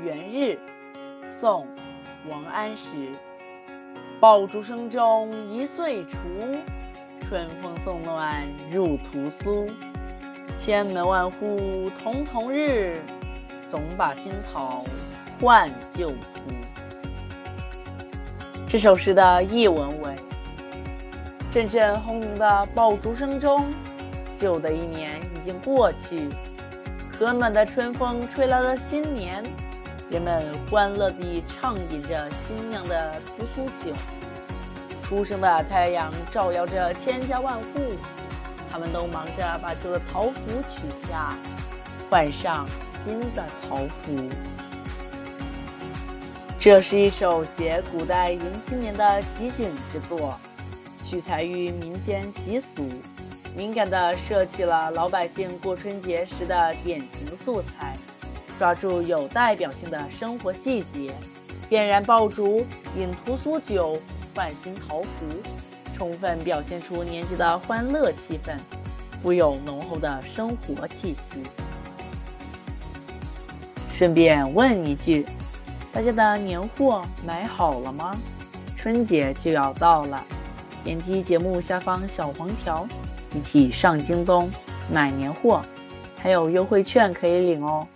元日，宋·王安石。爆竹声中一岁除，春风送暖入屠苏。千门万户曈曈日，总把新桃换旧符。这首诗的译文为：阵阵轰鸣的爆竹声中，旧的一年已经过去，和暖的春风吹来了新年。人们欢乐地畅饮着新酿的屠苏酒，初升的太阳照耀着千家万户，他们都忙着把旧的桃符取下，换上新的桃符。这是一首写古代迎新年的集锦之作，取材于民间习俗，敏感地摄取了老百姓过春节时的典型素材。抓住有代表性的生活细节，点燃爆竹，饮屠苏酒，换新桃符，充分表现出年节的欢乐气氛，富有浓厚的生活气息。顺便问一句，大家的年货买好了吗？春节就要到了，点击节目下方小黄条，一起上京东买年货，还有优惠券可以领哦。